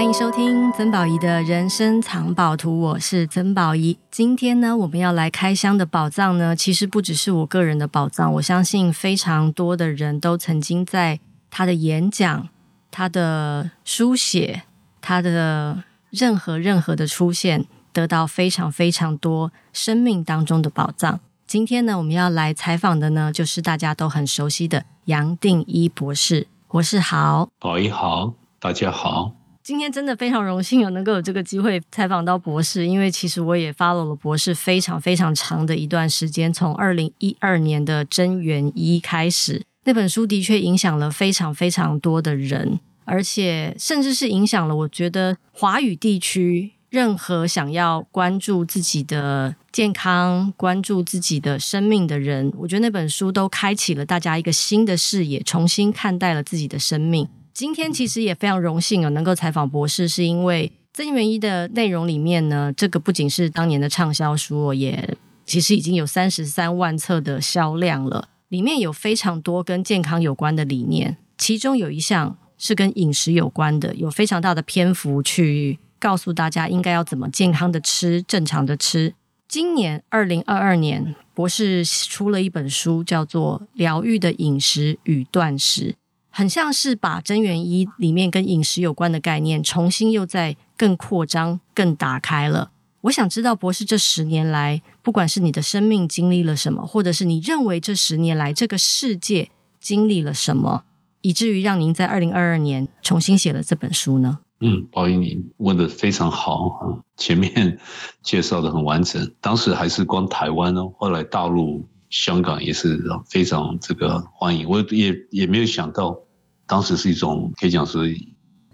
欢迎收听曾宝仪的人生藏宝图，我是曾宝仪。今天呢，我们要来开箱的宝藏呢，其实不只是我个人的宝藏，我相信非常多的人都曾经在他的演讲、他的书写、他的任何任何的出现，得到非常非常多生命当中的宝藏。今天呢，我们要来采访的呢，就是大家都很熟悉的杨定一博士。我是好，宝仪好，大家好。今天真的非常荣幸有能够有这个机会采访到博士，因为其实我也 follow 了博士非常非常长的一段时间，从二零一二年的《真元一》开始，那本书的确影响了非常非常多的人，而且甚至是影响了我觉得华语地区任何想要关注自己的健康、关注自己的生命的人，我觉得那本书都开启了大家一个新的视野，重新看待了自己的生命。今天其实也非常荣幸啊，能够采访博士，是因为《真元一》的内容里面呢，这个不仅是当年的畅销书，也其实已经有三十三万册的销量了。里面有非常多跟健康有关的理念，其中有一项是跟饮食有关的，有非常大的篇幅去告诉大家应该要怎么健康的吃，正常的吃。今年二零二二年，博士出了一本书，叫做《疗愈的饮食与断食》。很像是把真元一里面跟饮食有关的概念，重新又再更扩张、更打开了。我想知道博士这十年来，不管是你的生命经历了什么，或者是你认为这十年来这个世界经历了什么，以至于让您在二零二二年重新写了这本书呢？嗯，宝仪，你问得非常好啊，前面介绍得很完整。当时还是光台湾哦，后来大陆。香港也是非常这个欢迎，我也也没有想到，当时是一种可以讲是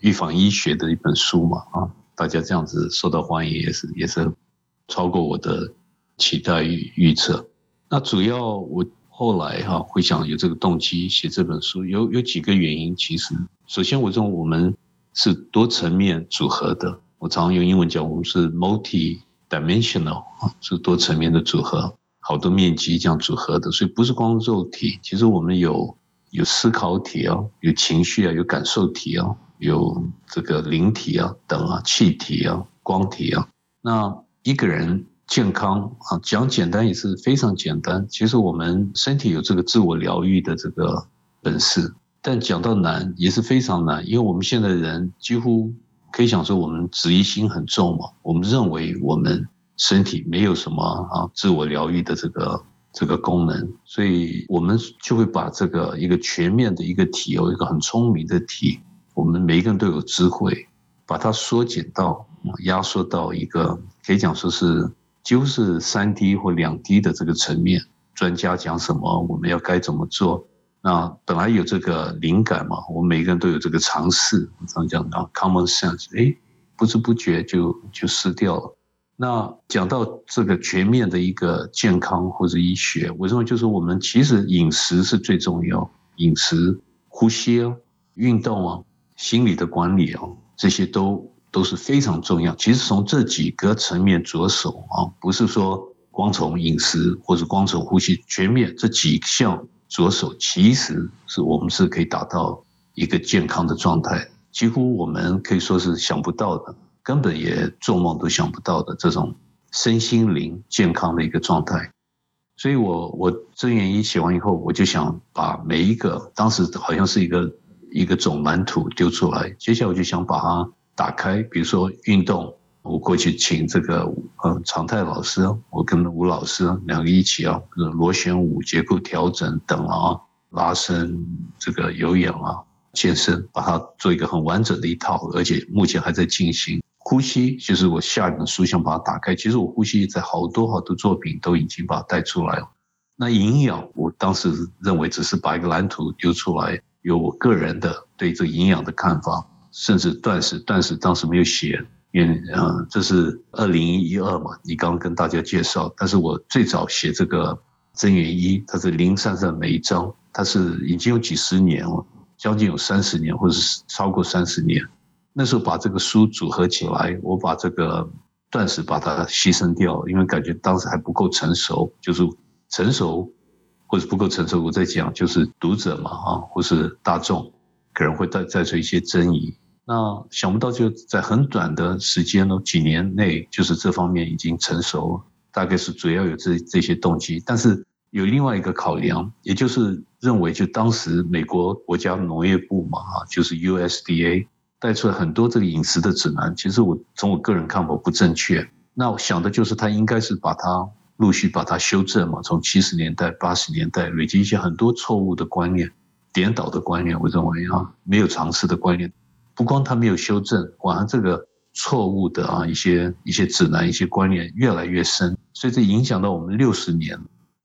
预防医学的一本书嘛啊，大家这样子受到欢迎也是也是超过我的期待与预测。那主要我后来哈会想有这个动机写这本书，有有几个原因。其实首先我认为我们是多层面组合的，我常用英文讲我们是 multi-dimensional，是多层面的组合。好多面积这样组合的，所以不是光肉体，其实我们有有思考体啊，有情绪啊，有感受体啊，有这个灵体啊等啊，气体啊，光体啊。那一个人健康啊，讲简单也是非常简单。其实我们身体有这个自我疗愈的这个本事，但讲到难也是非常难，因为我们现在人几乎可以讲说我们质疑心很重嘛，我们认为我们。身体没有什么啊，自我疗愈的这个这个功能，所以我们就会把这个一个全面的一个体，有一个很聪明的体，我们每一个人都有智慧，把它缩减到压缩到一个可以讲说是几乎是三 D 或两 D 的这个层面。专家讲什么，我们要该怎么做？那本来有这个灵感嘛，我们每个人都有这个常识，常讲到 common sense，哎，不知不觉就就失掉了。那讲到这个全面的一个健康或者医学，我认为就是我们其实饮食是最重要，饮食、呼吸啊、运动啊、心理的管理啊，这些都都是非常重要。其实从这几个层面着手啊，不是说光从饮食或者光从呼吸，全面这几项着手，其实是我们是可以达到一个健康的状态，几乎我们可以说是想不到的。根本也做梦都想不到的这种身心灵健康的一个状态，所以我我真元一写完以后，我就想把每一个当时好像是一个一个种蓝图丢出来，接下来我就想把它打开，比如说运动，我过去请这个呃常泰老师，我跟吴老师两个一起啊，螺旋舞、结构调整等啊，拉伸、这个有氧啊、健身，把它做一个很完整的一套，而且目前还在进行。呼吸就是我下一本书想把它打开。其实我呼吸在好多好多作品都已经把它带出来了。那营养，我当时认为只是把一个蓝图丢出来，有我个人的对这营养的看法，甚至断食，断食当时没有写，因为嗯，这是二零一二嘛，你刚刚跟大家介绍。但是我最早写这个真元一，它是零散散每一章，它是已经有几十年了，将近有三十年，或者是超过三十年。那时候把这个书组合起来，我把这个断食把它牺牲掉，因为感觉当时还不够成熟，就是成熟或者不够成熟，我在讲就是读者嘛，啊，或是大众可能会带带出一些争议。那想不到就在很短的时间呢，几年内就是这方面已经成熟了，大概是主要有这这些动机。但是有另外一个考量，也就是认为就当时美国国家农业部嘛，哈，就是 USDA 带出来很多这个饮食的指南，其实我从我个人看法不正确。那我想的就是他应该是把它陆续把它修正嘛，从七十年代、八十年代累积一些很多错误的观念、颠倒的观念，我认为啊，没有尝试的观念。不光他没有修正，反而这个错误的啊一些一些指南、一些观念越来越深，所以这影响到我们六十年。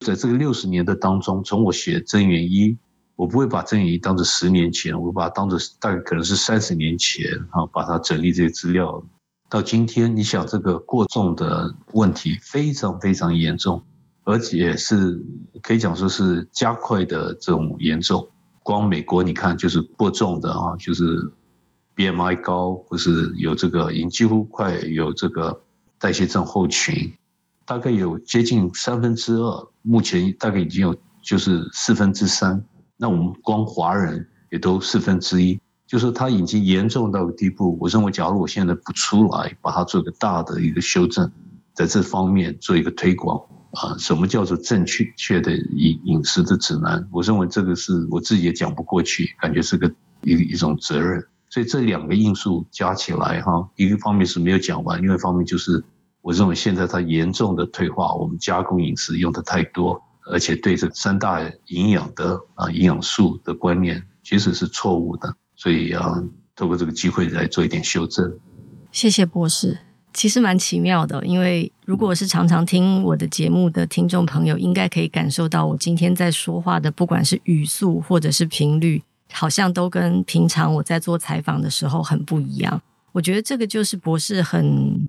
在这个六十年的当中，从我写真元一，我不会把增元一当作十年前，我把它当作大概可能是三十年前啊，把它整理这些资料。到今天，你想这个过重的问题非常非常严重，而且是可以讲说是加快的这种严重。光美国你看就是过重的啊，就是。BMI 高，或是有这个，已经几乎快有这个代谢症候群，大概有接近三分之二，目前大概已经有就是四分之三。那我们光华人也都四分之一，就是它已经严重到个地步。我认为，假如我现在不出来，把它做个大的一个修正，在这方面做一个推广啊，什么叫做正确确的饮饮食的指南？我认为这个是我自己也讲不过去，感觉是个一一种责任。所以这两个因素加起来，哈，一个方面是没有讲完，另外一方面就是我认为现在它严重的退化，我们加工饮食用的太多，而且对这三大营养的啊营养素的观念其实是错误的，所以要，透过这个机会来做一点修正。谢谢博士，其实蛮奇妙的，因为如果是常常听我的节目的听众朋友，应该可以感受到我今天在说话的，不管是语速或者是频率。好像都跟平常我在做采访的时候很不一样。我觉得这个就是博士很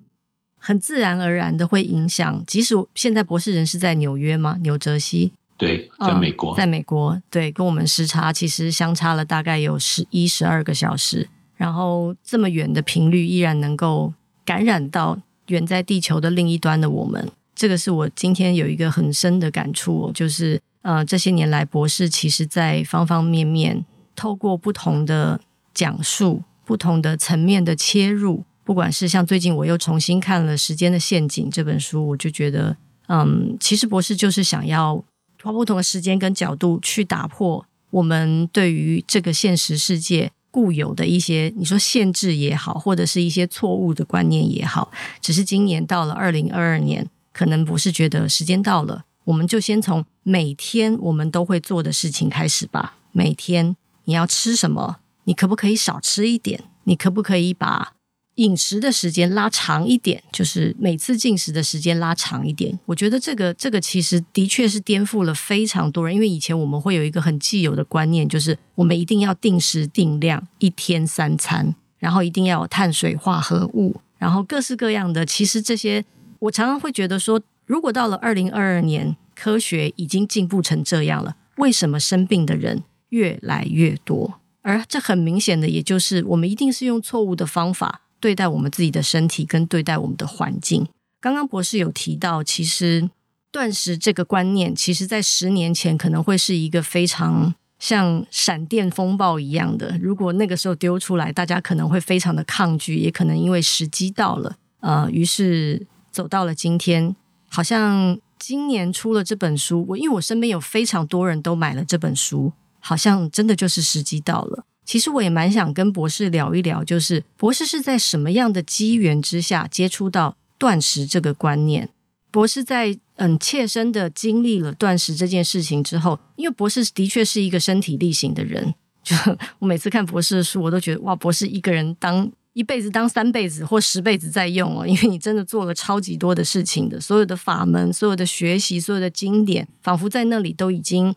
很自然而然的会影响。即使现在博士人是在纽约吗？纽泽西？对，在美国，哦，在美国，对，跟我们时差其实相差了大概有十一、十二个小时。然后这么远的频率依然能够感染到远在地球的另一端的我们。这个是我今天有一个很深的感触，就是呃，这些年来博士其实在方方面面。透过不同的讲述、不同的层面的切入，不管是像最近我又重新看了《时间的陷阱》这本书，我就觉得，嗯，其实博士就是想要花不同的时间跟角度去打破我们对于这个现实世界固有的一些，你说限制也好，或者是一些错误的观念也好。只是今年到了二零二二年，可能博士觉得时间到了，我们就先从每天我们都会做的事情开始吧，每天。你要吃什么？你可不可以少吃一点？你可不可以把饮食的时间拉长一点？就是每次进食的时间拉长一点。我觉得这个这个其实的确是颠覆了非常多人，因为以前我们会有一个很既有的观念，就是我们一定要定时定量，一天三餐，然后一定要有碳水化合物，然后各式各样的。其实这些，我常常会觉得说，如果到了二零二二年，科学已经进步成这样了，为什么生病的人越来越多，而这很明显的，也就是我们一定是用错误的方法对待我们自己的身体，跟对待我们的环境。刚刚博士有提到，其实断食这个观念，其实在十年前可能会是一个非常像闪电风暴一样的。如果那个时候丢出来，大家可能会非常的抗拒，也可能因为时机到了，呃，于是走到了今天。好像今年出了这本书，我因为我身边有非常多人都买了这本书。好像真的就是时机到了。其实我也蛮想跟博士聊一聊，就是博士是在什么样的机缘之下接触到断食这个观念？博士在嗯切身的经历了断食这件事情之后，因为博士的确是一个身体力行的人，就我每次看博士的书，我都觉得哇，博士一个人当一辈子当三辈子或十辈子在用哦，因为你真的做了超级多的事情的，所有的法门、所有的学习、所有的经典，仿佛在那里都已经。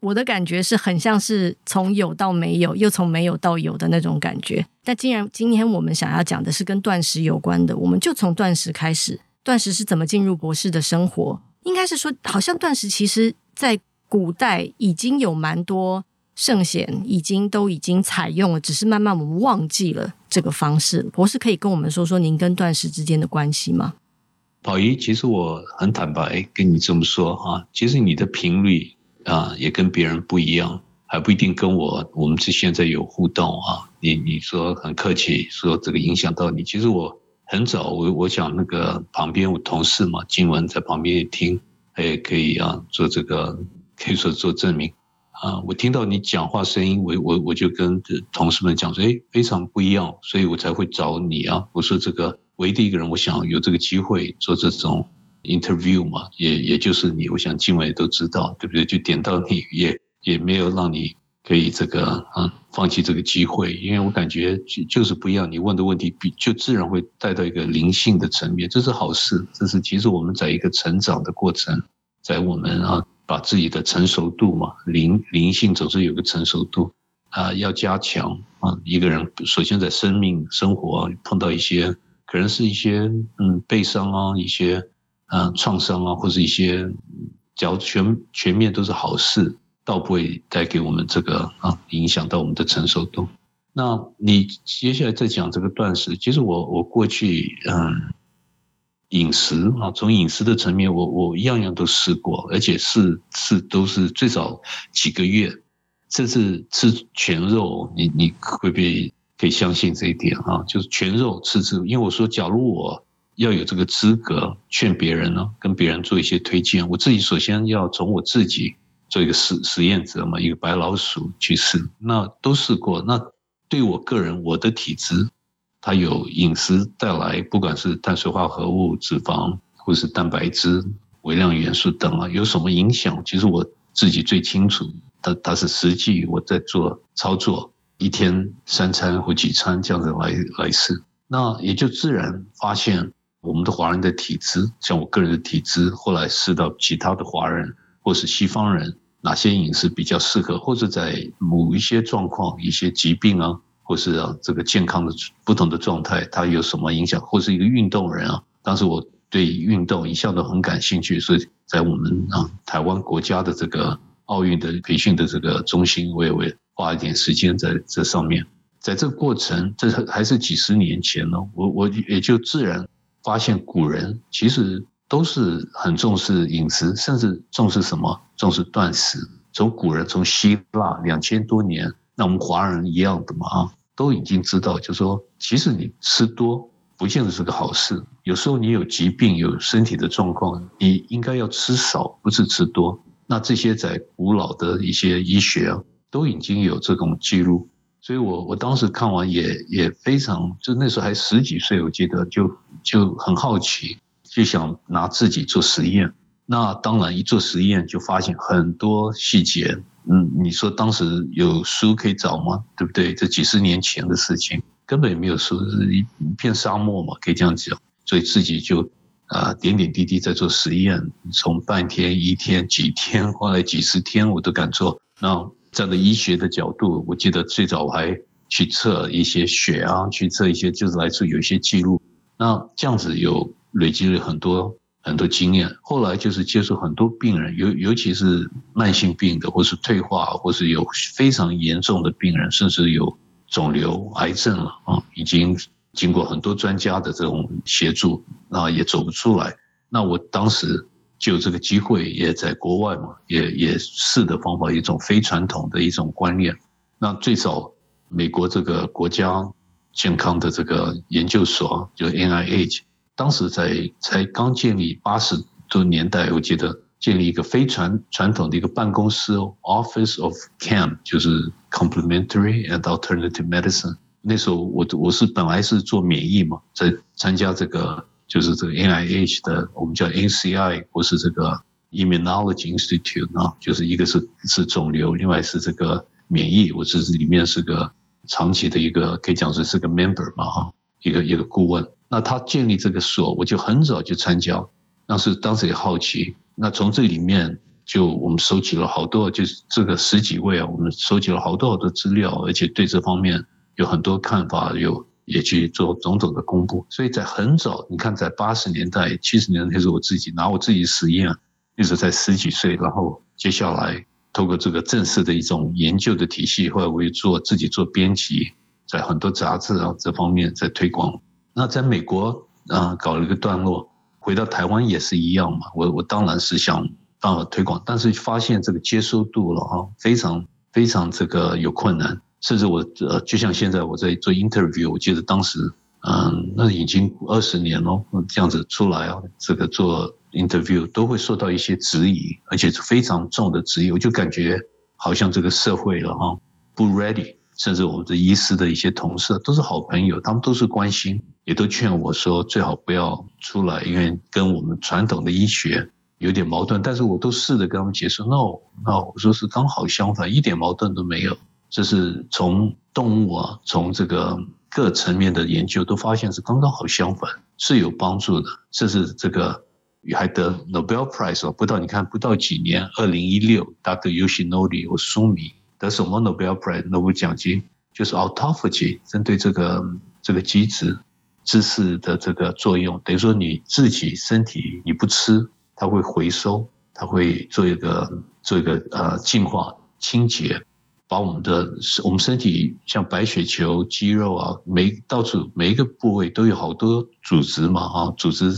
我的感觉是很像是从有到没有，又从没有到有的那种感觉。但既然今天我们想要讲的是跟断食有关的，我们就从断食开始。断食是怎么进入博士的生活？应该是说，好像断食其实在古代已经有蛮多圣贤已经都已经采用了，只是慢慢我们忘记了这个方式。博士可以跟我们说说您跟断食之间的关系吗？宝仪，其实我很坦白跟你这么说哈，其实你的频率。啊，也跟别人不一样。还不一定跟我我们这现在有互动啊。你你说很客气，说这个影响到你，其实我很早我我想那个旁边我同事嘛，金文在旁边也听，他也可以啊做这个可以说做证明啊。我听到你讲话声音，我我我就跟同事们讲说，哎，非常不一样，所以我才会找你啊。我说这个唯一的一个人，我想有这个机会做这种。Interview 嘛，也也就是你，我想今晚也都知道，对不对？就点到你，也也没有让你可以这个啊放弃这个机会，因为我感觉就就是不一样。你问的问题比就自然会带到一个灵性的层面，这是好事。这是其实我们在一个成长的过程，在我们啊把自己的成熟度嘛，灵灵性总是有个成熟度啊要加强啊。一个人首先在生命生活碰到一些可能是一些嗯悲伤啊一些。嗯，创伤啊，或者一些，只要全全面都是好事，倒不会带给我们这个啊，影响到我们的成熟度。那你接下来再讲这个断食，其实我我过去嗯，饮食啊，从饮食的层面，我我样样都试过，而且是是都是最早几个月，甚至吃全肉，你你会不会可以相信这一点啊？就是全肉吃吃，因为我说，假如我。要有这个资格劝别人呢，跟别人做一些推荐。我自己首先要从我自己做一个实实验者嘛，一个白老鼠去试，那都试过。那对我个人，我的体质，它有饮食带来，不管是碳水化合物、脂肪，或是蛋白质、微量元素等啊，有什么影响？其实我自己最清楚。它它是实际我在做操作，一天三餐或几餐这样子来来试，那也就自然发现。我们的华人的体质，像我个人的体质，后来试到其他的华人或是西方人，哪些饮食比较适合，或者在某一些状况、一些疾病啊，或是啊这个健康的不同的状态，它有什么影响，或是一个运动人啊，当时我对运动一向都很感兴趣，所以在我们啊台湾国家的这个奥运的培训的这个中心，我也会花一点时间在这上面。在这个过程，这还是几十年前呢，我我也就自然。发现古人其实都是很重视饮食，甚至重视什么？重视断食。从古人，从希腊两千多年，那我们华人一样的嘛，都已经知道，就是说，其实你吃多不见得是个好事。有时候你有疾病、有身体的状况，你应该要吃少，不是吃多。那这些在古老的一些医学啊，都已经有这种记录。所以我我当时看完也也非常，就那时候还十几岁，我记得就就很好奇，就想拿自己做实验。那当然一做实验就发现很多细节。嗯，你说当时有书可以找吗？对不对？这几十年前的事情根本也没有书，是一片沙漠嘛，可以这样讲。所以自己就啊点点滴滴在做实验，从半天、一天、几天，后来几十天我都敢做。那。站在医学的角度，我记得最早我还去测一些血啊，去测一些就是来自有一些记录。那这样子有累积了很多很多经验。后来就是接触很多病人，尤尤其是慢性病的，或是退化，或是有非常严重的病人，甚至有肿瘤、癌症了啊，已经经过很多专家的这种协助，那也走不出来。那我当时。就这个机会，也在国外嘛，也也试的方法，一种非传统的一种观念。那最早美国这个国家健康的这个研究所，就 NIH，当时在才刚建立八十多年代，我记得建立一个非传传统的一个办公室，Office of CAM，就是 Complementary and Alternative Medicine。那时候我我是本来是做免疫嘛，在参加这个。就是这个 NIH 的，我们叫 NCI，不是这个 Immunology Institute 啊，就是一个是是肿瘤，另外是这个免疫，我这是里面是个长期的一个，可以讲说是个 member 嘛哈，一个一个顾问。那他建立这个所，我就很早就参加，当时当时也好奇。那从这里面就我们收集了好多，就是这个十几位啊，我们收集了好多好多资料，而且对这方面有很多看法，有。也去做种种的公布，所以在很早，你看在八十年代、七十年代，那时候我自己拿我自己实验，一直在十几岁，然后接下来透过这个正式的一种研究的体系，后来我也做自己做编辑，在很多杂志啊这方面在推广。那在美国啊搞了一个段落，回到台湾也是一样嘛。我我当然是想办法推广，但是发现这个接受度了啊，非常。非常这个有困难，甚至我呃，就像现在我在做 interview，我记得当时，嗯，那已经二十年了，这样子出来啊，这个做 interview 都会受到一些质疑，而且是非常重的质疑，我就感觉好像这个社会了哈，不 ready，甚至我们的医师的一些同事都是好朋友，他们都是关心，也都劝我说最好不要出来，因为跟我们传统的医学。有点矛盾，但是我都试着跟他们解释。，no no，我说是刚好相反，一点矛盾都没有。这是从动物啊，从这个各层面的研究都发现是刚刚好相反，是有帮助的。这是这个还得 Nobel Prize 哦，不到你看不到几年，二零一六，Dr. Yoshinori 或苏米得什么 Nobel Prize 诺贝尔奖金，就是 autophagy 针对这个这个机制知识的这个作用，等于说你自己身体你不吃。它会回收，它会做一个做一个呃净化清洁，把我们的我们身体像白血球、肌肉啊，每到处每一个部位都有好多组织嘛啊，组织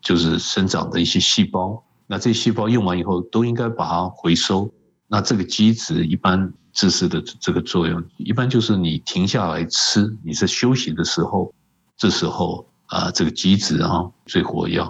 就是生长的一些细胞。那这些细胞用完以后，都应该把它回收。那这个机制一般知识的这个作用，一般就是你停下来吃，你在休息的时候，这时候啊，这个机制啊最活跃。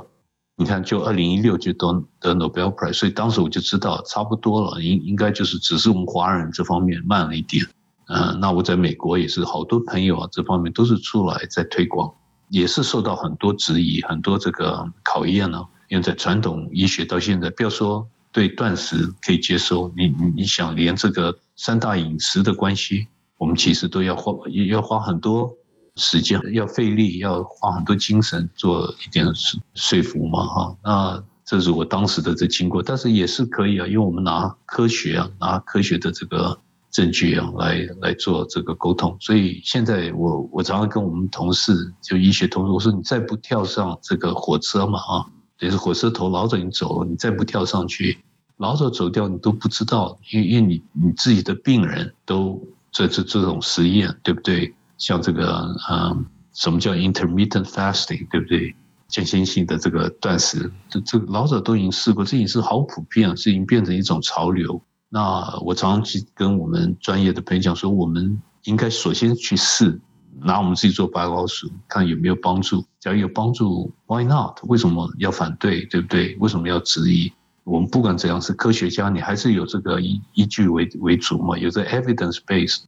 你看，就二零一六就得得 Nobel Prize，所以当时我就知道差不多了，应应该就是只是我们华人这方面慢了一点。嗯，那我在美国也是好多朋友啊，这方面都是出来在推广，也是受到很多质疑，很多这个考验呢。因为在传统医学到现在，不要说对断食可以接受，你你你想连这个三大饮食的关系，我们其实都要花要花很多。时间要费力，要花很多精神做一点说说服嘛，哈，那这是我当时的这经过，但是也是可以啊，因为我们拿科学啊，拿科学的这个证据啊来来做这个沟通，所以现在我我常常跟我们同事，就医学同事，我说你再不跳上这个火车嘛，啊，也是火车头老早已经走了，你再不跳上去，老早走掉你都不知道，因为因为你你自己的病人都在这这种实验，对不对？像这个，嗯，什么叫 intermittent fasting，对不对？间歇性的这个断食，这这老早都已经试过，这已经是好普遍，是已经变成一种潮流。那我常常去跟我们专业的朋友讲说，我们应该首先去试，拿我们自己做白老鼠，看有没有帮助。假如有帮助，Why not？为什么要反对？对不对？为什么要质疑？我们不管怎样是科学家，你还是有这个依依据为为主嘛，有这 evidence base。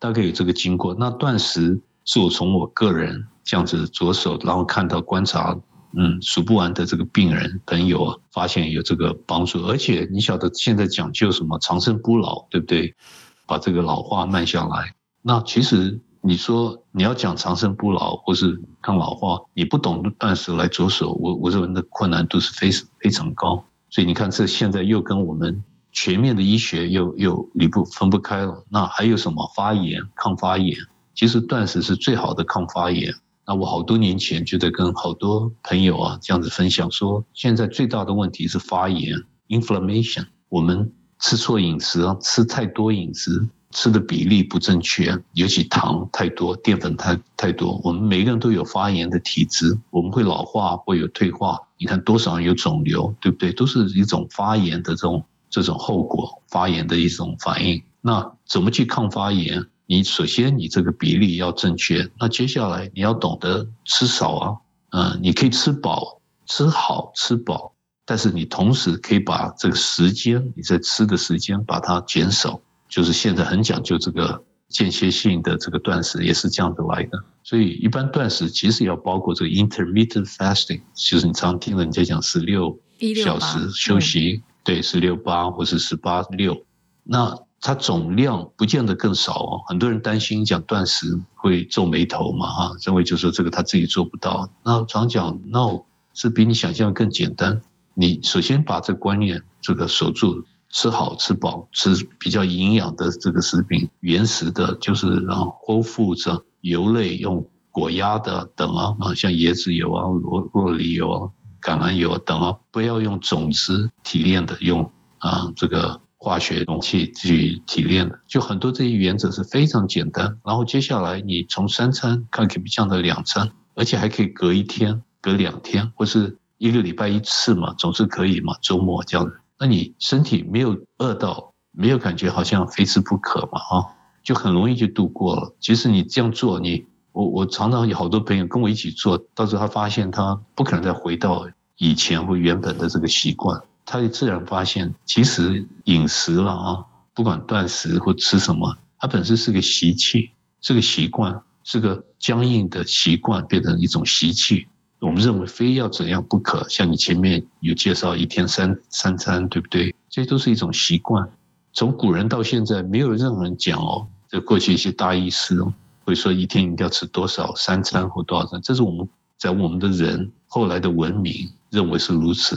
大概有这个经过，那断食是我从我个人这样子着手，然后看到观察，嗯，数不完的这个病人朋友发现有这个帮助，而且你晓得现在讲究什么长生不老，对不对？把这个老化慢下来。那其实你说你要讲长生不老或是抗老化，你不懂断食来着手，我我认为的困难度是非非常高。所以你看，这现在又跟我们。全面的医学又又离不分不开了，那还有什么发炎、抗发炎？其实断食是最好的抗发炎。那我好多年前就在跟好多朋友啊这样子分享说，现在最大的问题是发炎 （inflammation）。我们吃错饮食啊，吃太多饮食，吃的比例不正确，尤其糖太多、淀粉太太多。我们每个人都有发炎的体质，我们会老化，会有退化。你看多少人有肿瘤，对不对？都是一种发炎的这种。这种后果，发炎的一种反应，那怎么去抗发炎？你首先你这个比例要正确，那接下来你要懂得吃少啊，嗯，你可以吃饱、吃好、吃饱，但是你同时可以把这个时间你在吃的时间把它减少，就是现在很讲究这个间歇性的这个断食也是这样子来的。所以一般断食其实要包括这个 intermittent fasting，就是你常听人家讲十六小时休息。对，十六八或是十八六，那它总量不见得更少哦。很多人担心讲断食会皱眉头嘛，哈，认为就是说这个他自己做不到。那常讲，no，是比你想象更简单。你首先把这观念这个守住，吃好吃饱，吃比较营养的这个食品，原始的，就是然后 whole foods 油类用果压的等啊，啊，像椰子油啊、酪酪梨油啊。橄榄油等啊，不要用种子提炼的，用啊这个化学容器去提炼的，就很多这些原则是非常简单。然后接下来你从三餐看可以降到两餐，而且还可以隔一天、隔两天，或是一个礼拜一次嘛，总是可以嘛，周末这样。那你身体没有饿到，没有感觉好像非吃不可嘛，啊，就很容易就度过了。其实你这样做，你我我常常有好多朋友跟我一起做，到时候他发现他不可能再回到以前或原本的这个习惯，他就自然发现，其实饮食了啊，不管断食或吃什么，它本身是个习气，是个习惯，是个僵硬的习惯，变成一种习气。我们认为非要怎样不可，像你前面有介绍一天三三餐，对不对？这都是一种习惯。从古人到现在，没有任何人讲哦，这过去一些大医师哦，会说一天一定要吃多少三餐或多少餐，这是我们在我们的人后来的文明认为是如此。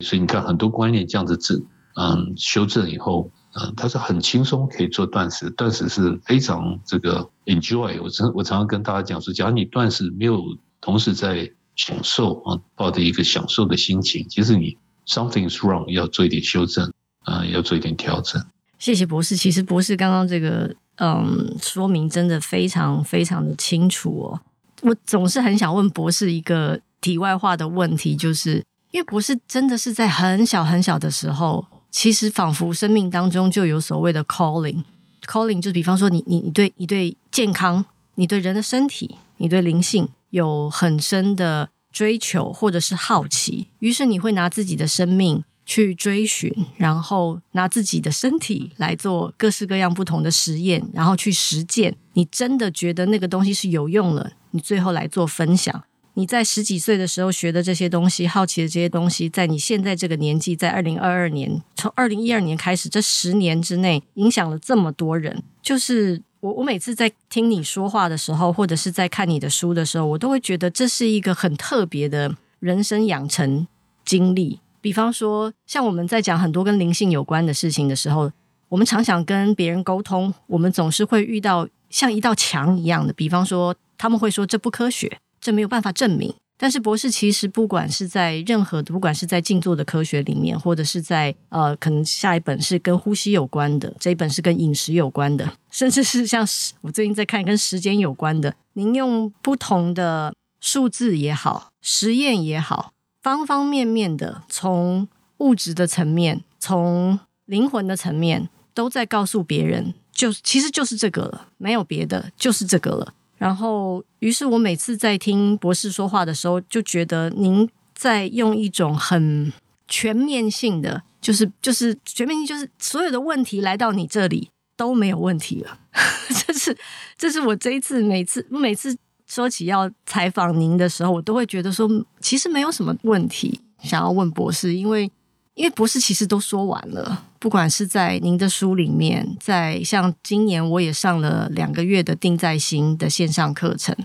所以你看很多观念这样子治，嗯，修正以后，嗯，它是很轻松可以做断食，断食是非常这个 enjoy。我常我常常跟大家讲说，假如你断食没有同时在享受啊，抱着一个享受的心情，其实你 something's wrong，要做一点修正啊，要做一点调整。谢谢博士。其实博士刚刚这个嗯说明真的非常非常的清楚哦。我总是很想问博士一个题外话的问题，就是因为博士真的是在很小很小的时候，其实仿佛生命当中就有所谓的 calling，calling 就比方说你你你对你对健康，你对人的身体，你对灵性。有很深的追求或者是好奇，于是你会拿自己的生命去追寻，然后拿自己的身体来做各式各样不同的实验，然后去实践。你真的觉得那个东西是有用了，你最后来做分享。你在十几岁的时候学的这些东西，好奇的这些东西，在你现在这个年纪，在二零二二年，从二零一二年开始，这十年之内，影响了这么多人，就是。我我每次在听你说话的时候，或者是在看你的书的时候，我都会觉得这是一个很特别的人生养成经历。比方说，像我们在讲很多跟灵性有关的事情的时候，我们常想跟别人沟通，我们总是会遇到像一道墙一样的。比方说，他们会说这不科学，这没有办法证明。但是博士其实不管是在任何的，不管是在静坐的科学里面，或者是在呃，可能下一本是跟呼吸有关的，这一本是跟饮食有关的，甚至是像我最近在看跟时间有关的。您用不同的数字也好，实验也好，方方面面的，从物质的层面，从灵魂的层面，都在告诉别人，就其实就是这个了，没有别的，就是这个了。然后，于是我每次在听博士说话的时候，就觉得您在用一种很全面性的，就是就是全面性，就是所有的问题来到你这里都没有问题了。这是这是我这一次每次每次说起要采访您的时候，我都会觉得说，其实没有什么问题想要问博士，因为。因为博士其实都说完了，不管是在您的书里面，在像今年我也上了两个月的定在心的线上课程，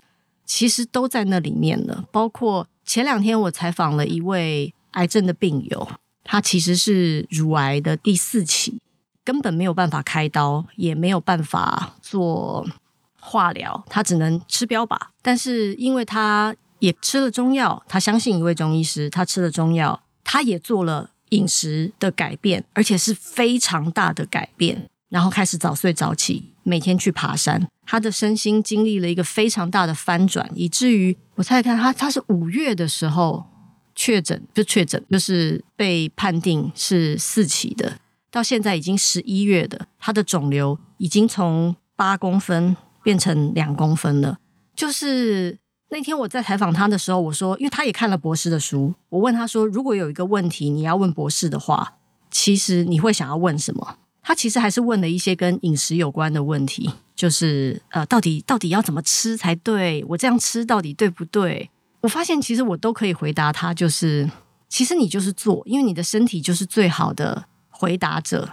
其实都在那里面了。包括前两天我采访了一位癌症的病友，他其实是乳癌的第四期，根本没有办法开刀，也没有办法做化疗，他只能吃标靶。但是因为他也吃了中药，他相信一位中医师，他吃了中药，他也做了。饮食的改变，而且是非常大的改变。然后开始早睡早起，每天去爬山。他的身心经历了一个非常大的翻转，以至于我猜猜看他，他是五月的时候确诊，就确诊，就是被判定是四期的。到现在已经十一月的，他的肿瘤已经从八公分变成两公分了，就是。那天我在采访他的时候，我说，因为他也看了博士的书，我问他说，如果有一个问题你要问博士的话，其实你会想要问什么？他其实还是问了一些跟饮食有关的问题，就是呃，到底到底要怎么吃才对？我这样吃到底对不对？我发现其实我都可以回答他，就是其实你就是做，因为你的身体就是最好的回答者，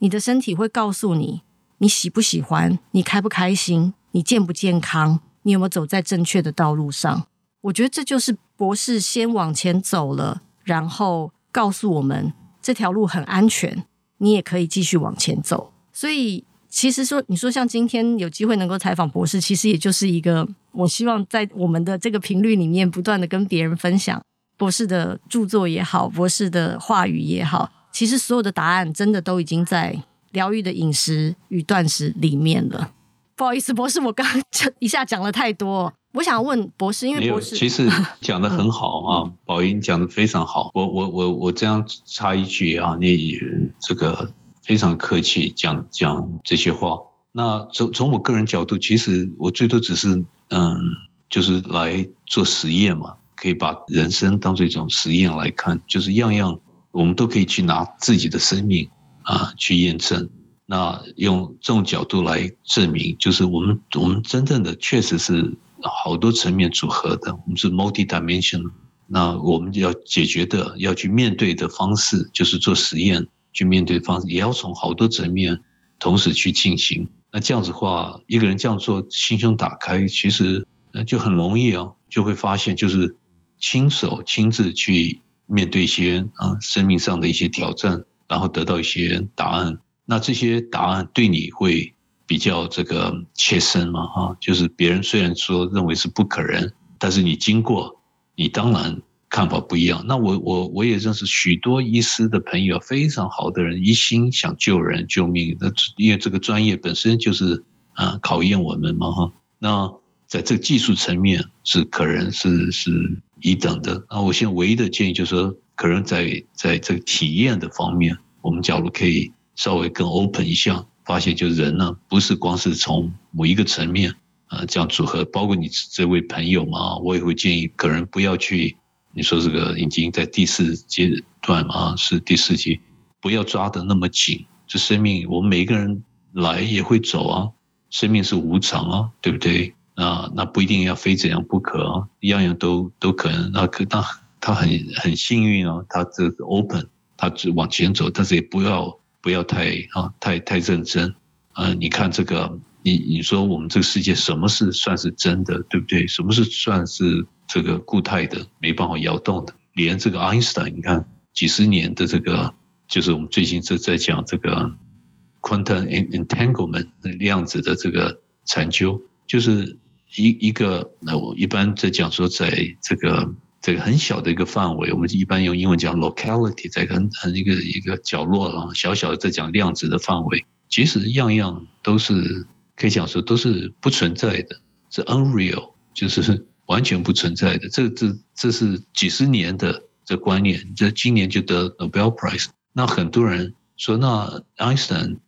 你的身体会告诉你你喜不喜欢，你开不开心，你健不健康。你有没有走在正确的道路上？我觉得这就是博士先往前走了，然后告诉我们这条路很安全，你也可以继续往前走。所以，其实说你说像今天有机会能够采访博士，其实也就是一个我希望在我们的这个频率里面不断的跟别人分享博士的著作也好，博士的话语也好，其实所有的答案真的都已经在疗愈的饮食与断食里面了。不好意思，博士，我刚刚一下讲了太多。我想问博士，因为博士其实 讲的很好啊，宝英讲的非常好。我我我我这样插一句啊，你这个非常客气讲讲这些话。那从从我个人角度，其实我最多只是嗯，就是来做实验嘛，可以把人生当做一种实验来看，就是样样我们都可以去拿自己的生命啊去验证。那用这种角度来证明，就是我们我们真正的确实是好多层面组合的，我们是 multi-dimensional。那我们要解决的、要去面对的方式，就是做实验去面对方式，也要从好多层面同时去进行。那这样子话，一个人这样做，心胸打开，其实就很容易哦，就会发现，就是亲手亲自去面对一些啊生命上的一些挑战，然后得到一些答案。那这些答案对你会比较这个切身嘛？哈，就是别人虽然说认为是不可能，但是你经过，你当然看法不一样。那我我我也认识许多医师的朋友，非常好的人，一心想救人救命。那因为这个专业本身就是啊考验我们嘛哈。那在这个技术层面是可能是是一等的。那我现在唯一的建议就是说，可能在在这个体验的方面，我们假如可以稍微更 open 一下，发现就人呢不是光是从某一个层面。啊，这样组合，包括你这位朋友嘛，我也会建议，可能不要去。你说这个已经在第四阶段嘛，是第四阶，不要抓得那么紧。这生命，我们每一个人来也会走啊，生命是无常啊，对不对？那那不一定要非怎样不可啊，样样都都可能。那可那他很很幸运啊，他这个 open，他只往前走，但是也不要不要太啊太太认真啊。你看这个。你你说我们这个世界什么是算是真的，对不对？什么是算是这个固态的，没办法摇动的？连这个爱因斯坦，你看几十年的这个，就是我们最近在在讲这个 quantum entanglement 量子的这个禅究，就是一一个那我一般在讲说，在这个这个很小的一个范围，我们一般用英文讲 locality，在很很一个一个角落啊，小小的在讲量子的范围，其实样样都是。可以讲说都是不存在的，是 unreal，就是完全不存在的。这这这是几十年的这观念，这今年就得 Nobel Prize。那很多人说，那爱因斯坦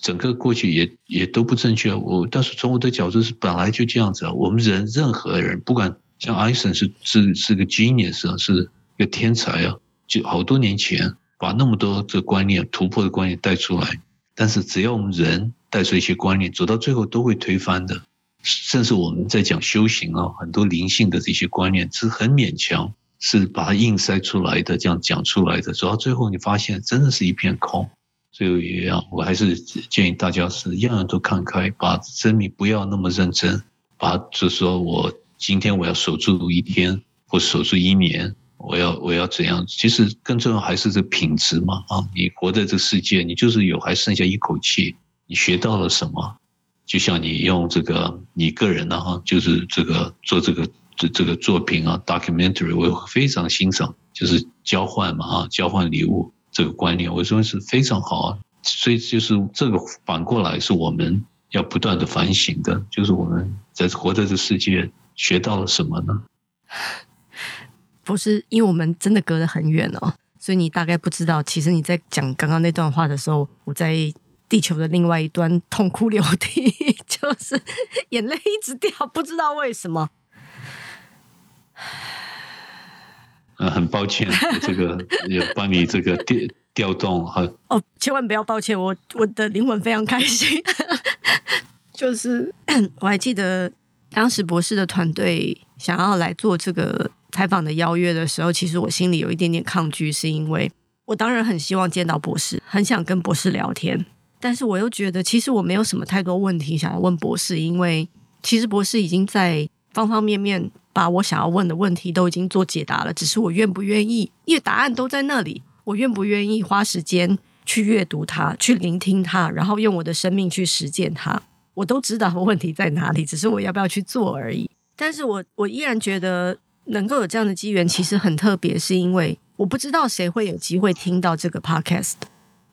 整个过去也也都不正确。我但是从我的角度是本来就这样子啊。我们人任何人，不管像爱因斯坦是是是个 genius 啊，是个天才啊，就好多年前把那么多的观念突破的观念带出来。但是只要我们人。带出一些观念，走到最后都会推翻的。甚至我们在讲修行啊，很多灵性的这些观念是很勉强，是把它硬塞出来的，这样讲出来的。走到最后，你发现真的是一片空。所以也要，我还是建议大家是样样都看开，把生命不要那么认真，把就是说我今天我要守住一天，或守住一年，我要我要怎样？其实更重要还是这品质嘛啊！你活在这世界，你就是有还剩下一口气。你学到了什么？就像你用这个你个人的哈，就是这个做这个这这个作品啊，documentary，我非常欣赏，就是交换嘛啊，交换礼物这个观念，我说是非常好啊。所以就是这个反过来是我们要不断的反省的，就是我们在活在这世界学到了什么呢？不是，因为我们真的隔得很远哦，所以你大概不知道。其实你在讲刚刚那段话的时候，我在。地球的另外一端痛哭流涕，就是眼泪一直掉，不知道为什么。呃，很抱歉，这个有帮你这个调调动哈。哦，千万不要抱歉，我我的灵魂非常开心。就是 我还记得当时博士的团队想要来做这个采访的邀约的时候，其实我心里有一点点抗拒，是因为我当然很希望见到博士，很想跟博士聊天。但是我又觉得，其实我没有什么太多问题想要问博士，因为其实博士已经在方方面面把我想要问的问题都已经做解答了，只是我愿不愿意，因为答案都在那里，我愿不愿意花时间去阅读它，去聆听它，然后用我的生命去实践它，我都知道问题在哪里，只是我要不要去做而已。但是我我依然觉得能够有这样的机缘，其实很特别，是因为我不知道谁会有机会听到这个 podcast。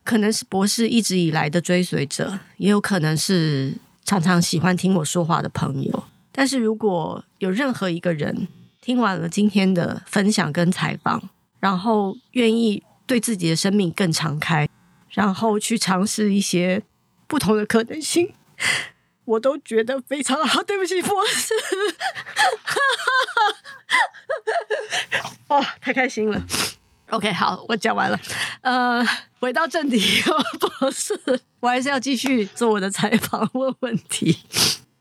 可能是博士一直以来的追随者，也有可能是常常喜欢听我说话的朋友。但是如果有任何一个人听完了今天的分享跟采访，然后愿意对自己的生命更敞开，然后去尝试一些不同的可能性，我都觉得非常好。对不起，博士，哦，太开心了。OK，好，我讲完了。呃，回到正题，博士，我还是要继续做我的采访，问问题。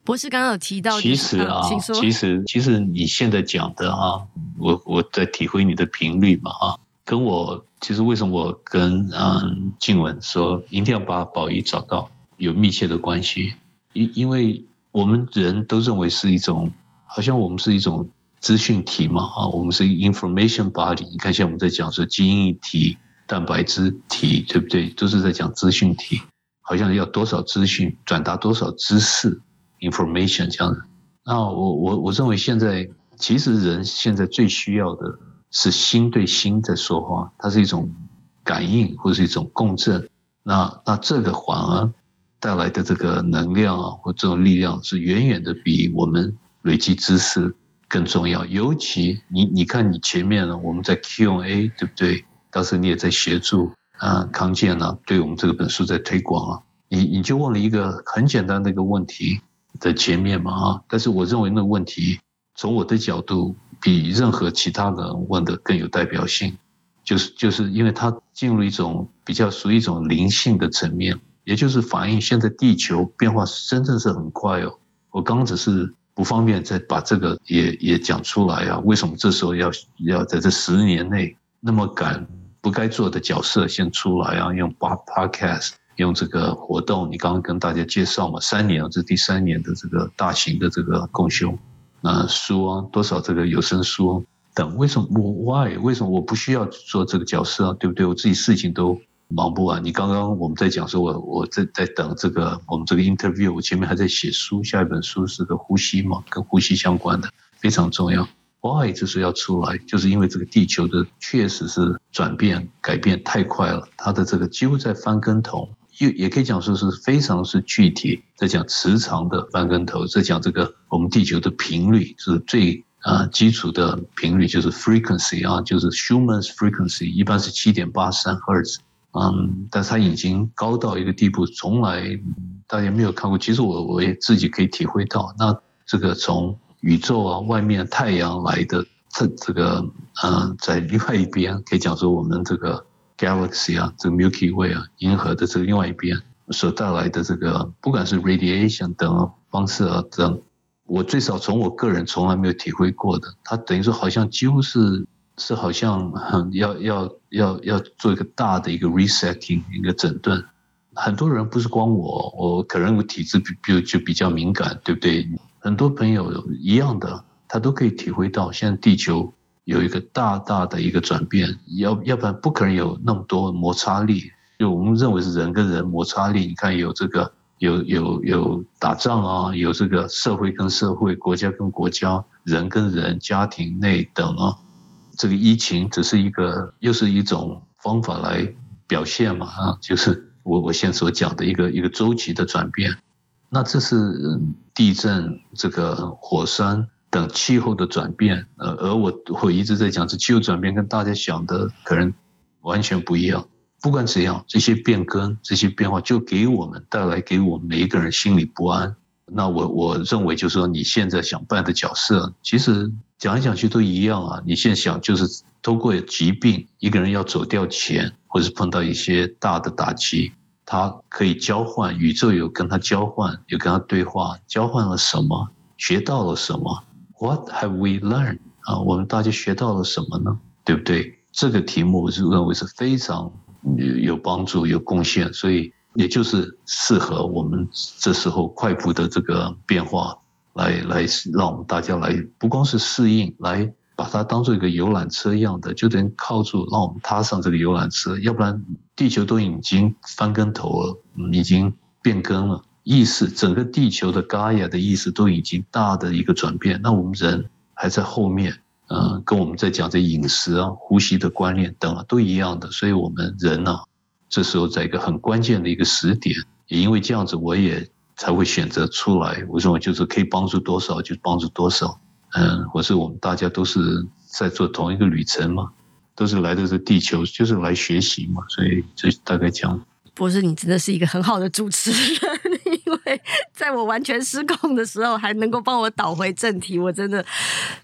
博士刚刚有提到，其实啊，其实其实你现在讲的啊，我我在体会你的频率嘛啊，跟我其实为什么我跟嗯静文说一定要把宝仪找到，有密切的关系，因因为我们人都认为是一种，好像我们是一种资讯体嘛啊，我们是 information body，你看像我们在讲说基因体、蛋白质体，对不对？都是在讲资讯体，好像要多少资讯转达多少知识。information 这样子，那我我我认为现在其实人现在最需要的是心对心在说话，它是一种感应或是一种共振。那那这个反而带来的这个能量啊，或这种力量是远远的比我们累积知识更重要。尤其你你看你前面呢，我们在 Q&A 对不对？当时你也在协助啊康健呢，对我们这个本书在推广啊，你你就问了一个很简单的一个问题。的前面嘛啊，但是我认为那个问题从我的角度比任何其他人问的更有代表性，就是就是因为它进入一种比较属于一种灵性的层面，也就是反映现在地球变化真正是很快哦。我刚刚只是不方便再把这个也也讲出来啊，为什么这时候要要在这十年内那么赶不该做的角色先出来啊，用八 podcast。用这个活动，你刚刚跟大家介绍嘛，三年了，这第三年的这个大型的这个共修，那书啊，多少这个有声书等，为什么我 why 为什么我不需要做这个角色啊？对不对？我自己事情都忙不完。你刚刚我们在讲说，我我在在等这个我们这个 interview，我前面还在写书，下一本书是个呼吸嘛，跟呼吸相关的，非常重要。why 就是要出来，就是因为这个地球的确实是转变改变太快了，它的这个几乎在翻跟头。也也可以讲说是非常是具体，在讲磁场的翻跟头，在讲这个我们地球的频率是最啊基础的频率，就是 frequency 啊，就是 humans frequency，一般是七点八三赫兹，嗯，但是它已经高到一个地步，从来大家没有看过。其实我我也自己可以体会到，那这个从宇宙啊外面太阳来的这这个嗯，在另外一边可以讲说我们这个。Galaxy 啊，这个 Milky Way 啊，银河的这个另外一边所带来的这个，不管是 radiation 等方式啊等，我最少从我个人从来没有体会过的，它等于说好像几乎是是好像很要要要要做一个大的一个 resetting 一个整顿。很多人不是光我，我可能我体质比比就比较敏感，对不对？很多朋友一样的，他都可以体会到现在地球。有一个大大的一个转变，要要不然不可能有那么多摩擦力。就我们认为是人跟人摩擦力，你看有这个有有有打仗啊，有这个社会跟社会、国家跟国家、人跟人、家庭内等啊。这个疫情只是一个，又是一种方法来表现嘛啊，就是我我现在所讲的一个一个周期的转变。那这是地震，这个火山。等气候的转变，呃，而我我一直在讲，这气候转变跟大家想的可能完全不一样。不管怎样，这些变更、这些变化，就给我们带来给我们每一个人心里不安。那我我认为，就是说，你现在想扮的角色，其实讲来讲去都一样啊。你现在想，就是通过疾病，一个人要走掉前，或者是碰到一些大的打击，他可以交换，宇宙有跟他交换，有跟他对话，交换了什么，学到了什么。What have we learned？啊，我们大家学到了什么呢？对不对？这个题目我是认为是非常有帮助、有贡献，所以也就是适合我们这时候快步的这个变化，来来让我们大家来不光是适应，来把它当做一个游览车一样的，就等于靠住，让我们踏上这个游览车，要不然地球都已经翻跟头了，已经变更了。意识，整个地球的 Gaia 的意识都已经大的一个转变，那我们人还在后面，嗯，跟我们在讲这饮食啊、呼吸的观念等啊，都一样的，所以我们人呢、啊，这时候在一个很关键的一个时点，也因为这样子，我也才会选择出来。我认为就是可以帮助多少就帮助多少，嗯，或是我们大家都是在做同一个旅程嘛，都是来到这地球就是来学习嘛，所以这大概讲。博士，你真的是一个很好的主持人，因为在我完全失控的时候，还能够帮我导回正题，我真的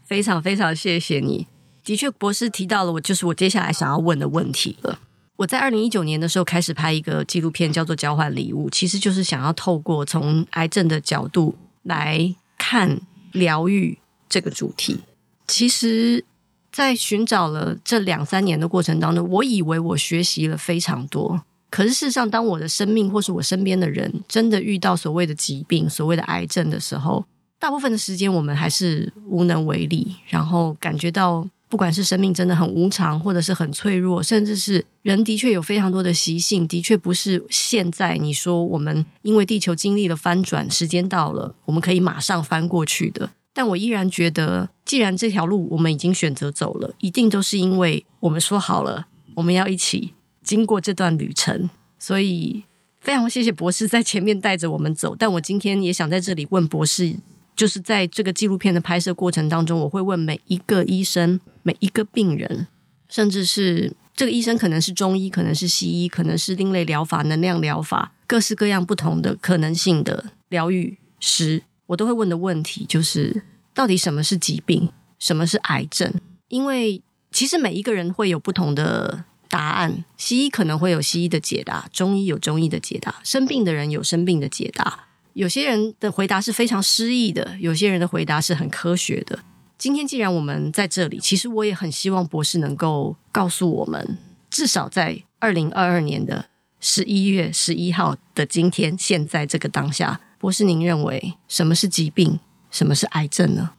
非常非常谢谢你。的确，博士提到了我，就是我接下来想要问的问题了。我在二零一九年的时候开始拍一个纪录片，叫做《交换礼物》，其实就是想要透过从癌症的角度来看疗愈这个主题。其实，在寻找了这两三年的过程当中，我以为我学习了非常多。可是事实上，当我的生命或是我身边的人真的遇到所谓的疾病、所谓的癌症的时候，大部分的时间我们还是无能为力，然后感觉到不管是生命真的很无常，或者是很脆弱，甚至是人的确有非常多的习性，的确不是现在你说我们因为地球经历了翻转，时间到了，我们可以马上翻过去的。但我依然觉得，既然这条路我们已经选择走了，一定都是因为我们说好了，我们要一起。经过这段旅程，所以非常谢谢博士在前面带着我们走。但我今天也想在这里问博士，就是在这个纪录片的拍摄过程当中，我会问每一个医生、每一个病人，甚至是这个医生可能是中医，可能是西医，可能是另类疗法、能量疗法，各式各样不同的可能性的疗愈师，我都会问的问题就是：到底什么是疾病？什么是癌症？因为其实每一个人会有不同的。答案，西医可能会有西医的解答，中医有中医的解答，生病的人有生病的解答。有些人的回答是非常诗意的，有些人的回答是很科学的。今天既然我们在这里，其实我也很希望博士能够告诉我们，至少在二零二二年的十一月十一号的今天，现在这个当下，博士您认为什么是疾病，什么是癌症呢？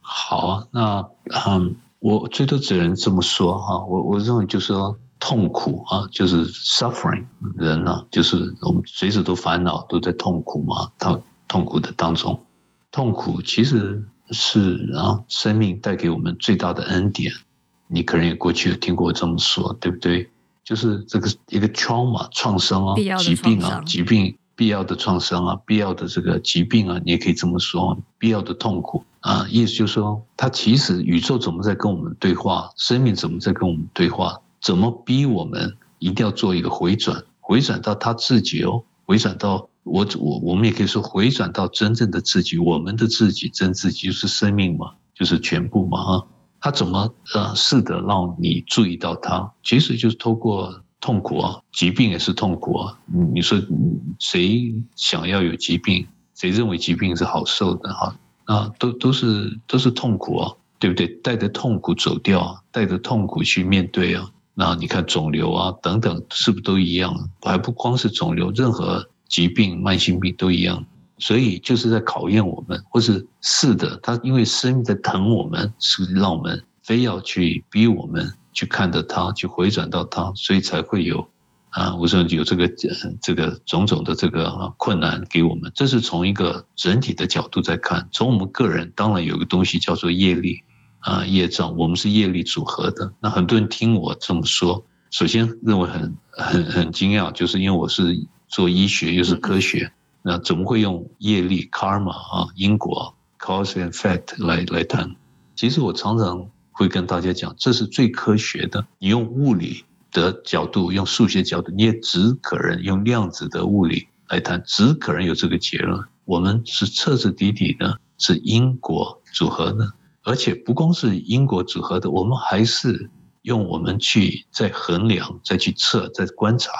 好，那嗯，我最多只能这么说哈，我我认为就是说。痛苦啊，就是 suffering，人呢、啊，就是我们随时都烦恼，都在痛苦嘛。痛痛苦的当中，痛苦其实是啊，生命带给我们最大的恩典。你可能也过去有听过我这么说，对不对？就是这个一个 trauma 创伤啊，疾病啊，疾病必要的创伤啊，必要的这个疾病啊，你也可以这么说，必要的痛苦啊，意思就是说，它其实宇宙怎么在跟我们对话，生命怎么在跟我们对话。怎么逼我们一定要做一个回转，回转到他自己哦，回转到我我我们也可以说回转到真正的自己，我们的自己真自己就是生命嘛，就是全部嘛哈。他怎么呃试着让你注意到他？其实就是透过痛苦啊，疾病也是痛苦啊。你说谁想要有疾病？谁认为疾病是好受的哈？啊，都都是都是痛苦啊，对不对？带着痛苦走掉，带着痛苦去面对啊。那你看肿瘤啊等等，是不是都一样？还不光是肿瘤，任何疾病、慢性病都一样。所以就是在考验我们，或是是的，他因为生命在疼我们，是让我们非要去逼我们去看着他，去回转到他，所以才会有啊，我说有这个这个种种的这个困难给我们。这是从一个整体的角度在看，从我们个人，当然有个东西叫做业力。啊，业障，我们是业力组合的。那很多人听我这么说，首先认为很很很惊讶，就是因为我是做医学又是科学，那怎么会用业力 karma 啊，因果 cause and effect 来来谈？其实我常常会跟大家讲，这是最科学的。你用物理的角度，用数学角度，你也只可能用量子的物理来谈，只可能有这个结论。我们是彻彻底底的，是因果组合的。而且不光是因果组合的，我们还是用我们去再衡量、再去测、再观察、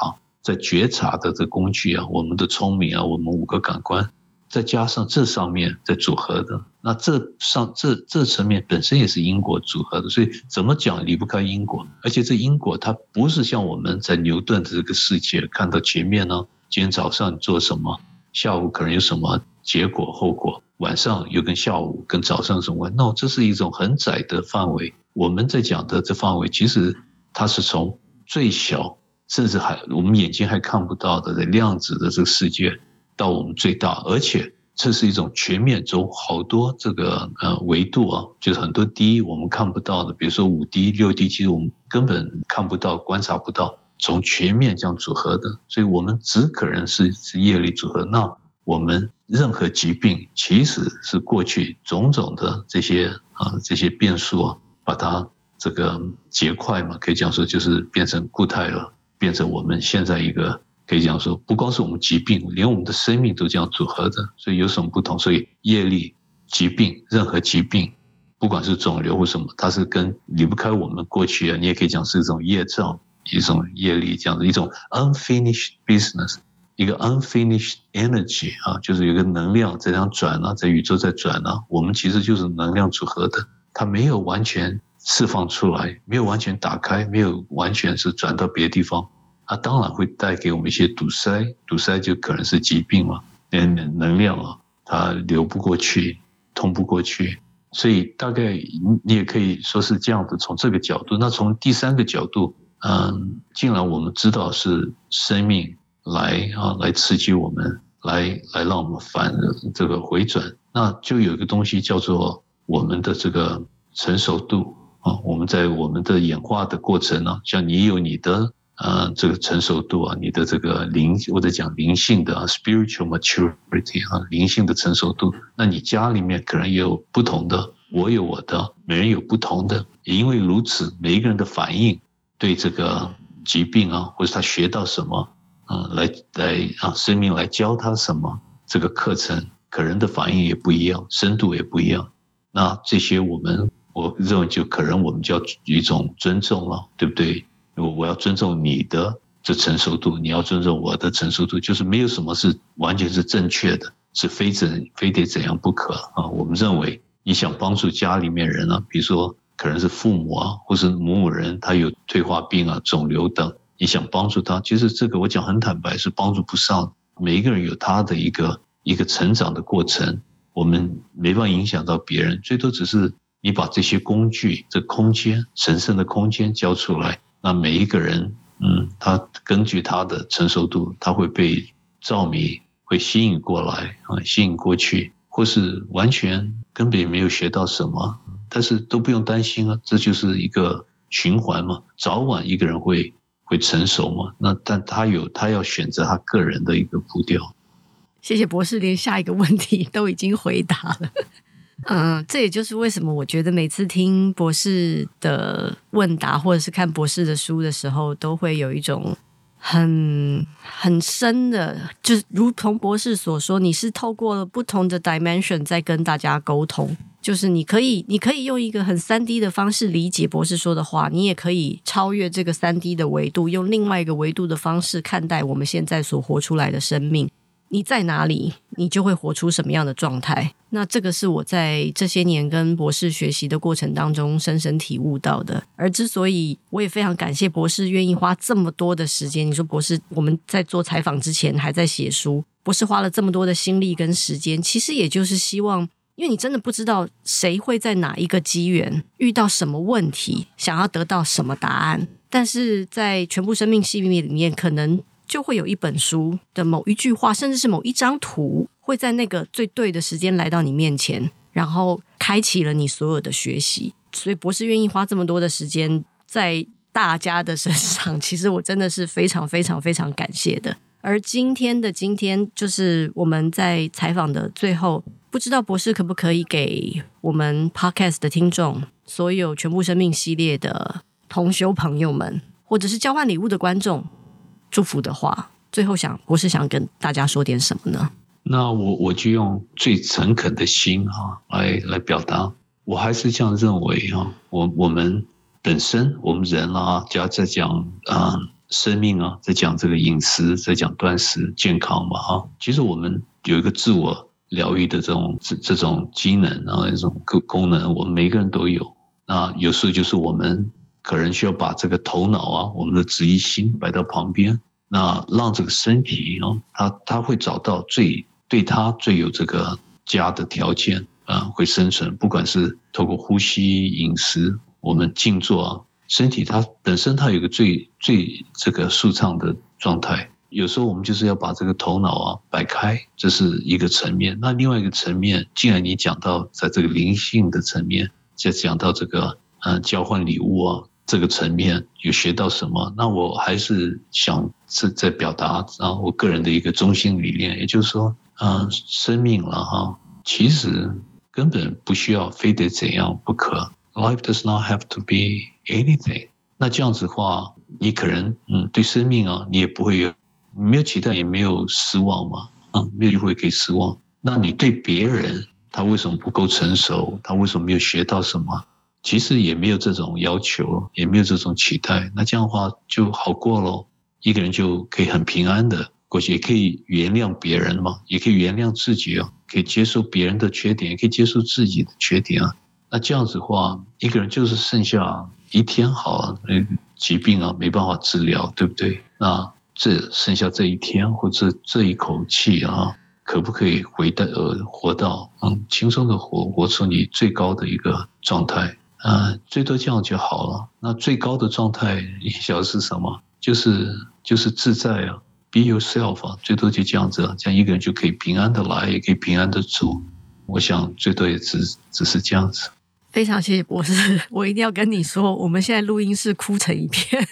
再觉察的这工具啊，我们的聪明啊，我们五个感官，再加上这上面再组合的，那这上这这层面本身也是因果组合的，所以怎么讲离不开因果。而且这因果它不是像我们在牛顿的这个世界看到前面呢，今天早上做什么，下午可能有什么结果后果。晚上又跟下午跟早上什么关系？no，这是一种很窄的范围。我们在讲的这范围，其实它是从最小，甚至还我们眼睛还看不到的这量子的这个世界，到我们最大，而且这是一种全面，走好多这个呃维度啊，就是很多 D 我们看不到的，比如说五 D、六 D，其实我们根本看不到、观察不到，从全面这样组合的，所以我们只可能是是业力组合。那我们任何疾病其实是过去种种的这些啊这些变数啊，把它这个结块嘛，可以讲说就是变成固态了，变成我们现在一个可以这样说，不光是我们疾病，连我们的生命都这样组合的，所以有什么不同？所以业力、疾病，任何疾病，不管是肿瘤或什么，它是跟离不开我们过去啊，你也可以讲是一种业障，一种业力这样的一种 unfinished business，一个 unfinished energy 啊，就是有个能量在这样转啊，在宇宙在转啊，我们其实就是能量组合的，它没有完全释放出来，没有完全打开，没有完全是转到别的地方。它当然会带给我们一些堵塞，堵塞就可能是疾病嘛，能能量啊，它流不过去，通不过去，所以大概你也可以说是这样子。从这个角度，那从第三个角度，嗯，既然我们知道是生命来啊来刺激我们，来来让我们反这个回转，那就有一个东西叫做我们的这个成熟度啊，我们在我们的演化的过程呢，像你有你的。呃，这个成熟度啊，你的这个灵，或者讲灵性的啊，spiritual maturity 啊，灵性的成熟度，那你家里面可能也有不同的，我有我的，每人有不同的，也因为如此，每一个人的反应对这个疾病啊，或者他学到什么，啊，来来啊，生命来教他什么，这个课程，可能的反应也不一样，深度也不一样，那这些我们我认为就可能我们就要一种尊重了，对不对？我我要尊重你的这成熟度，你要尊重我的成熟度，就是没有什么是完全是正确的，是非怎非得怎样不可啊？我们认为你想帮助家里面人啊，比如说可能是父母啊，或是某某人他有退化病啊、肿瘤等，你想帮助他，其实这个我讲很坦白，是帮助不上。每一个人有他的一个一个成长的过程，我们没办法影响到别人，最多只是你把这些工具、这空间、神圣的空间交出来。那每一个人，嗯，他根据他的成熟度，他会被照明，会吸引过来啊，吸引过去，或是完全根本没有学到什么，但是都不用担心啊，这就是一个循环嘛，早晚一个人会会成熟嘛。那但他有他要选择他个人的一个步调。谢谢博士，连下一个问题都已经回答了。嗯，这也就是为什么我觉得每次听博士的问答，或者是看博士的书的时候，都会有一种很很深的，就是如同博士所说，你是透过了不同的 dimension 在跟大家沟通，就是你可以，你可以用一个很三 D 的方式理解博士说的话，你也可以超越这个三 D 的维度，用另外一个维度的方式看待我们现在所活出来的生命。你在哪里，你就会活出什么样的状态。那这个是我在这些年跟博士学习的过程当中深深体悟到的。而之所以我也非常感谢博士愿意花这么多的时间，你说博士我们在做采访之前还在写书，博士花了这么多的心力跟时间，其实也就是希望，因为你真的不知道谁会在哪一个机缘遇到什么问题，想要得到什么答案。但是在全部生命系列里面，可能。就会有一本书的某一句话，甚至是某一张图，会在那个最对的时间来到你面前，然后开启了你所有的学习。所以博士愿意花这么多的时间在大家的身上，其实我真的是非常非常非常感谢的。而今天的今天，就是我们在采访的最后，不知道博士可不可以给我们 Podcast 的听众，所有全部生命系列的同修朋友们，或者是交换礼物的观众。祝福的话，最后想博士想跟大家说点什么呢？那我我就用最诚恳的心哈来来表达，我还是这样认为哈，我我们本身我们人啊，只要在讲啊生命啊，在讲这个饮食，在讲断食健康嘛哈，其实我们有一个自我疗愈的这种这这种机能啊，这种功功能，我们每个人都有。那有时候就是我们。可能需要把这个头脑啊，我们的质疑心摆到旁边，那让这个身体啊，它它会找到最对它最有这个家的条件啊，会生存。不管是透过呼吸、饮食，我们静坐啊，身体它本身它有一个最最这个舒畅的状态。有时候我们就是要把这个头脑啊摆开，这是一个层面。那另外一个层面，既然你讲到在这个灵性的层面，再讲到这个嗯交换礼物啊。这个层面有学到什么？那我还是想是在表达啊，我个人的一个中心理念，也就是说，嗯，生命了哈，其实根本不需要非得怎样不可。Life does not have to be anything。那这样子的话，你可能嗯，对生命啊，你也不会有没有期待也没有失望嘛，啊，没有机会可以失望。那你对别人，他为什么不够成熟？他为什么没有学到什么？其实也没有这种要求，也没有这种期待。那这样的话就好过喽，一个人就可以很平安的过去，也可以原谅别人嘛，也可以原谅自己啊，可以接受别人的缺点，也可以接受自己的缺点啊。那这样子的话，一个人就是剩下一天好了，疾病啊没办法治疗，对不对？那这剩下这一天或者这一口气啊。可不可以回到呃活到嗯轻松的活活出你最高的一个状态啊、最多这样就好了。那最高的状态你晓得是什么？就是就是自在啊，be yourself 啊，最多就这样子，这样一个人就可以平安的来，也可以平安的走。我想最多也只只是这样子。非常谢谢博士，我一定要跟你说，我们现在录音室哭成一片。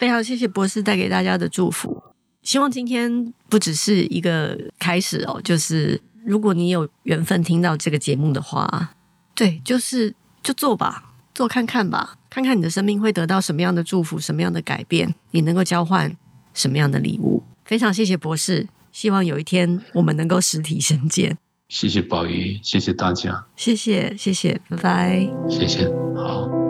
非常谢谢博士带给大家的祝福。希望今天不只是一个开始哦，就是如果你有缘分听到这个节目的话，对，就是就做吧，做看看吧，看看你的生命会得到什么样的祝福，什么样的改变，你能够交换什么样的礼物。非常谢谢博士，希望有一天我们能够实体相见。谢谢宝仪，谢谢大家，谢谢谢谢，拜拜，谢谢，好。